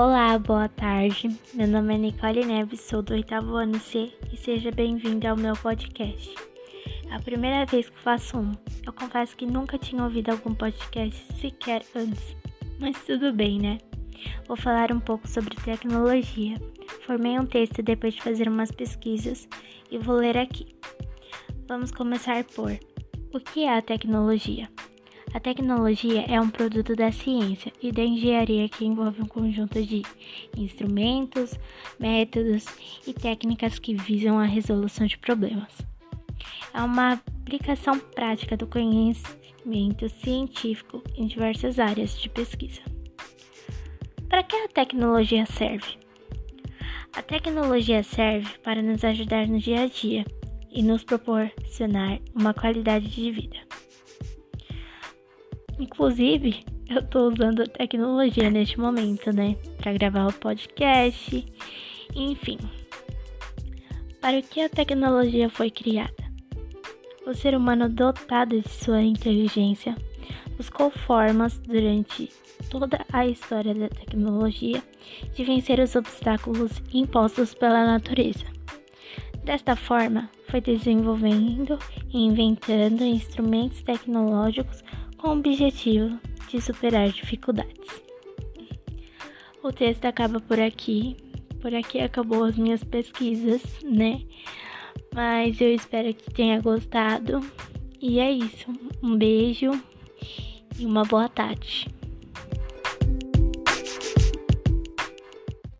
Olá, boa tarde. Meu nome é Nicole Neves, sou do oitavo ano C e seja bem-vindo ao meu podcast. É a primeira vez que faço um. Eu confesso que nunca tinha ouvido algum podcast sequer antes, mas tudo bem, né? Vou falar um pouco sobre tecnologia. Formei um texto depois de fazer umas pesquisas e vou ler aqui. Vamos começar por: O que é a tecnologia? A tecnologia é um produto da ciência e da engenharia que envolve um conjunto de instrumentos, métodos e técnicas que visam a resolução de problemas. É uma aplicação prática do conhecimento científico em diversas áreas de pesquisa. Para que a tecnologia serve? A tecnologia serve para nos ajudar no dia a dia e nos proporcionar uma qualidade de vida. Inclusive, eu tô usando tecnologia neste momento, né? Para gravar o podcast, enfim. Para o que a tecnologia foi criada? O ser humano dotado de sua inteligência buscou formas durante toda a história da tecnologia de vencer os obstáculos impostos pela natureza. Desta forma, foi desenvolvendo e inventando instrumentos tecnológicos com o objetivo de superar dificuldades. O texto acaba por aqui. Por aqui acabou as minhas pesquisas, né? Mas eu espero que tenha gostado. E é isso. Um beijo e uma boa tarde.